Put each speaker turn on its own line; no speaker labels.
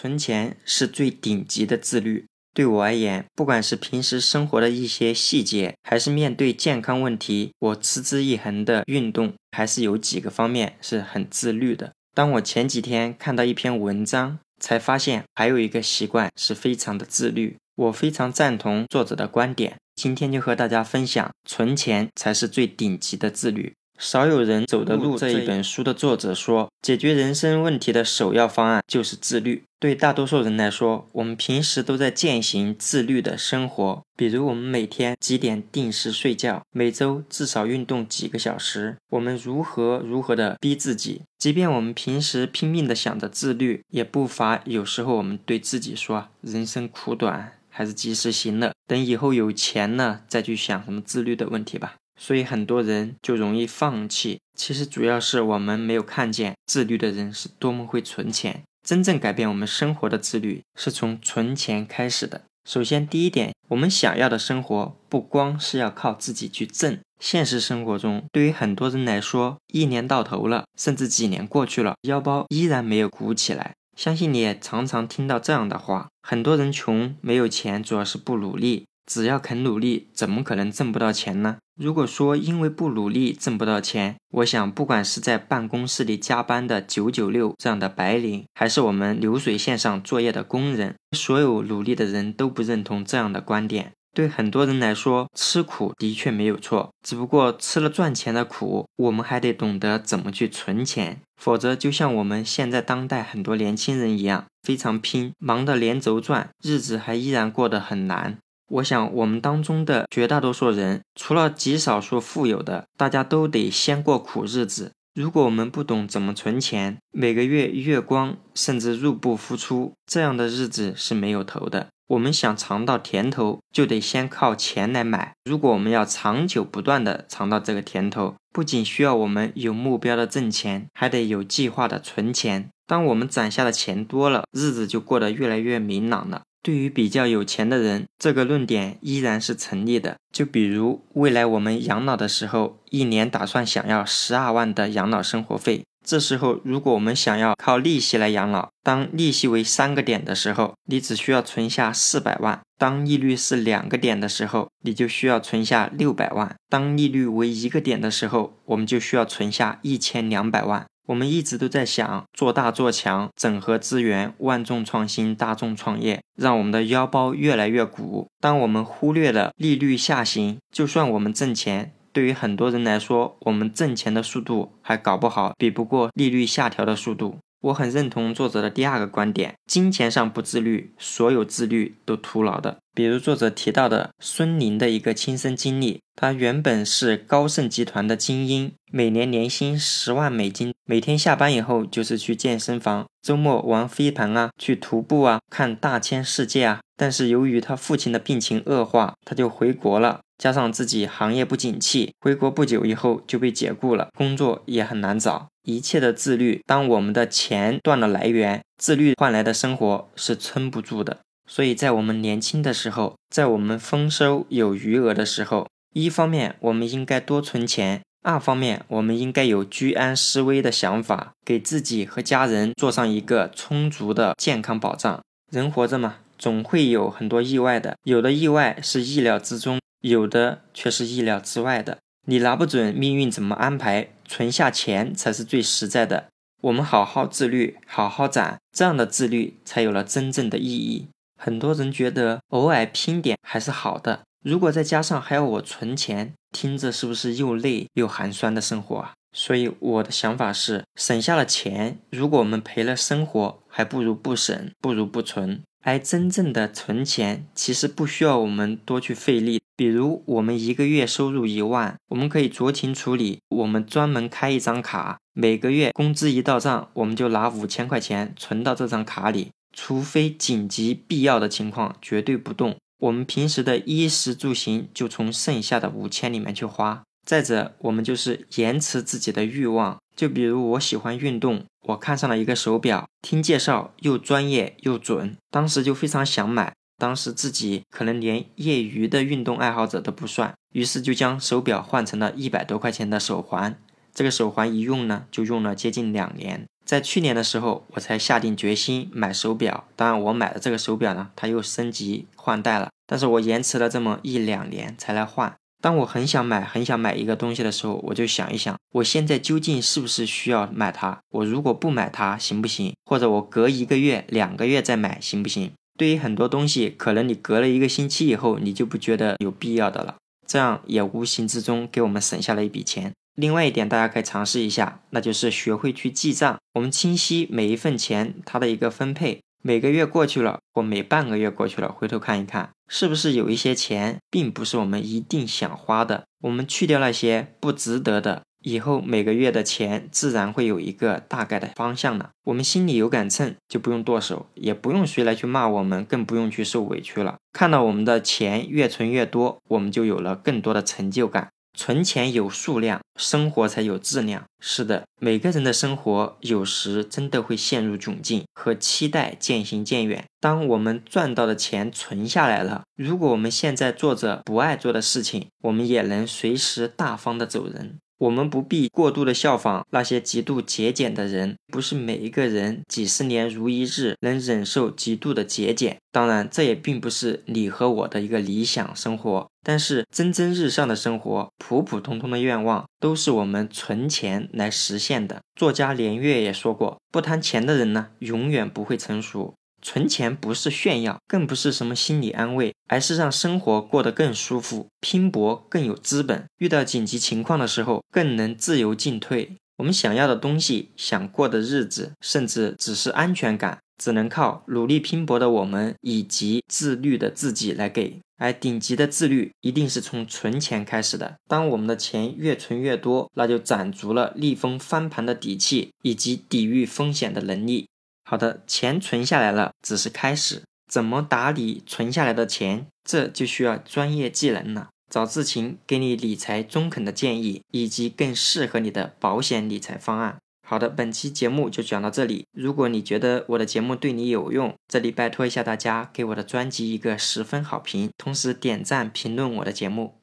存钱是最顶级的自律。对我而言，不管是平时生活的一些细节，还是面对健康问题，我持之以恒的运动，还是有几个方面是很自律的。当我前几天看到一篇文章，才发现还有一个习惯是非常的自律。我非常赞同作者的观点，今天就和大家分享：存钱才是最顶级的自律。少有人走的路这一本书的作者说，解决人生问题的首要方案就是自律。对大多数人来说，我们平时都在践行自律的生活，比如我们每天几点定时睡觉，每周至少运动几个小时。我们如何如何的逼自己，即便我们平时拼命的想着自律，也不乏有时候我们对自己说：“人生苦短，还是及时行乐，等以后有钱了再去想什么自律的问题吧。”所以很多人就容易放弃。其实主要是我们没有看见自律的人是多么会存钱。真正改变我们生活的自律是从存钱开始的。首先，第一点，我们想要的生活不光是要靠自己去挣。现实生活中，对于很多人来说，一年到头了，甚至几年过去了，腰包依然没有鼓起来。相信你也常常听到这样的话：很多人穷，没有钱，主要是不努力。只要肯努力，怎么可能挣不到钱呢？如果说因为不努力挣不到钱，我想不管是在办公室里加班的九九六这样的白领，还是我们流水线上作业的工人，所有努力的人都不认同这样的观点。对很多人来说，吃苦的确没有错，只不过吃了赚钱的苦，我们还得懂得怎么去存钱，否则就像我们现在当代很多年轻人一样，非常拼，忙得连轴转，日子还依然过得很难。我想，我们当中的绝大多数人，除了极少数富有的，大家都得先过苦日子。如果我们不懂怎么存钱，每个月月光甚至入不敷出，这样的日子是没有头的。我们想尝到甜头，就得先靠钱来买。如果我们要长久不断的尝到这个甜头，不仅需要我们有目标的挣钱，还得有计划的存钱。当我们攒下的钱多了，日子就过得越来越明朗了。对于比较有钱的人，这个论点依然是成立的。就比如未来我们养老的时候，一年打算想要十二万的养老生活费，这时候如果我们想要靠利息来养老，当利息为三个点的时候，你只需要存下四百万；当利率是两个点的时候，你就需要存下六百万；当利率为一个点的时候，我们就需要存下一千两百万。我们一直都在想做大做强，整合资源，万众创新，大众创业，让我们的腰包越来越鼓。当我们忽略了利率下行，就算我们挣钱，对于很多人来说，我们挣钱的速度还搞不好比不过利率下调的速度。我很认同作者的第二个观点：金钱上不自律，所有自律都徒劳的。比如作者提到的孙宁的一个亲身经历，他原本是高盛集团的精英，每年年薪十万美金，每天下班以后就是去健身房，周末玩飞盘啊，去徒步啊，看大千世界啊。但是由于他父亲的病情恶化，他就回国了。加上自己行业不景气，回国不久以后就被解雇了，工作也很难找。一切的自律，当我们的钱断了来源，自律换来的生活是撑不住的。所以在我们年轻的时候，在我们丰收有余额的时候，一方面我们应该多存钱，二方面我们应该有居安思危的想法，给自己和家人做上一个充足的健康保障。人活着嘛，总会有很多意外的，有的意外是意料之中。有的却是意料之外的，你拿不准命运怎么安排，存下钱才是最实在的。我们好好自律，好好攒，这样的自律才有了真正的意义。很多人觉得偶尔拼点还是好的，如果再加上还要我存钱，听着是不是又累又寒酸的生活啊？所以我的想法是，省下了钱，如果我们赔了生活，还不如不省，不如不存。而真正的存钱，其实不需要我们多去费力。比如，我们一个月收入一万，我们可以酌情处理，我们专门开一张卡，每个月工资一到账，我们就拿五千块钱存到这张卡里，除非紧急必要的情况，绝对不动。我们平时的衣食住行，就从剩下的五千里面去花。再者，我们就是延迟自己的欲望。就比如我喜欢运动，我看上了一个手表，听介绍又专业又准，当时就非常想买。当时自己可能连业余的运动爱好者都不算，于是就将手表换成了一百多块钱的手环。这个手环一用呢，就用了接近两年。在去年的时候，我才下定决心买手表。当然，我买的这个手表呢，它又升级换代了，但是我延迟了这么一两年才来换。当我很想买、很想买一个东西的时候，我就想一想，我现在究竟是不是需要买它？我如果不买它行不行？或者我隔一个月、两个月再买行不行？对于很多东西，可能你隔了一个星期以后，你就不觉得有必要的了，这样也无形之中给我们省下了一笔钱。另外一点，大家可以尝试一下，那就是学会去记账。我们清晰每一份钱它的一个分配，每个月过去了或每半个月过去了，回头看一看，是不是有一些钱并不是我们一定想花的，我们去掉那些不值得的。以后每个月的钱自然会有一个大概的方向了，我们心里有杆秤，就不用剁手，也不用谁来去骂我们，更不用去受委屈了。看到我们的钱越存越多，我们就有了更多的成就感。存钱有数量，生活才有质量。是的，每个人的生活有时真的会陷入窘境，和期待渐行渐远。当我们赚到的钱存下来了，如果我们现在做着不爱做的事情，我们也能随时大方的走人。我们不必过度的效仿那些极度节俭的人，不是每一个人几十年如一日能忍受极度的节俭。当然，这也并不是你和我的一个理想生活。但是蒸蒸日上的生活，普普通通的愿望，都是我们存钱来实现的。作家连岳也说过，不贪钱的人呢，永远不会成熟。存钱不是炫耀，更不是什么心理安慰，而是让生活过得更舒服，拼搏更有资本，遇到紧急情况的时候更能自由进退。我们想要的东西，想过的日子，甚至只是安全感，只能靠努力拼搏的我们以及自律的自己来给。而顶级的自律一定是从存钱开始的。当我们的钱越存越多，那就攒足了逆风翻盘的底气以及抵御风险的能力。好的，钱存下来了，只是开始。怎么打理存下来的钱，这就需要专业技能了。找志勤给你理财中肯的建议，以及更适合你的保险理财方案。好的，本期节目就讲到这里。如果你觉得我的节目对你有用，这里拜托一下大家，给我的专辑一个十分好评，同时点赞评论我的节目。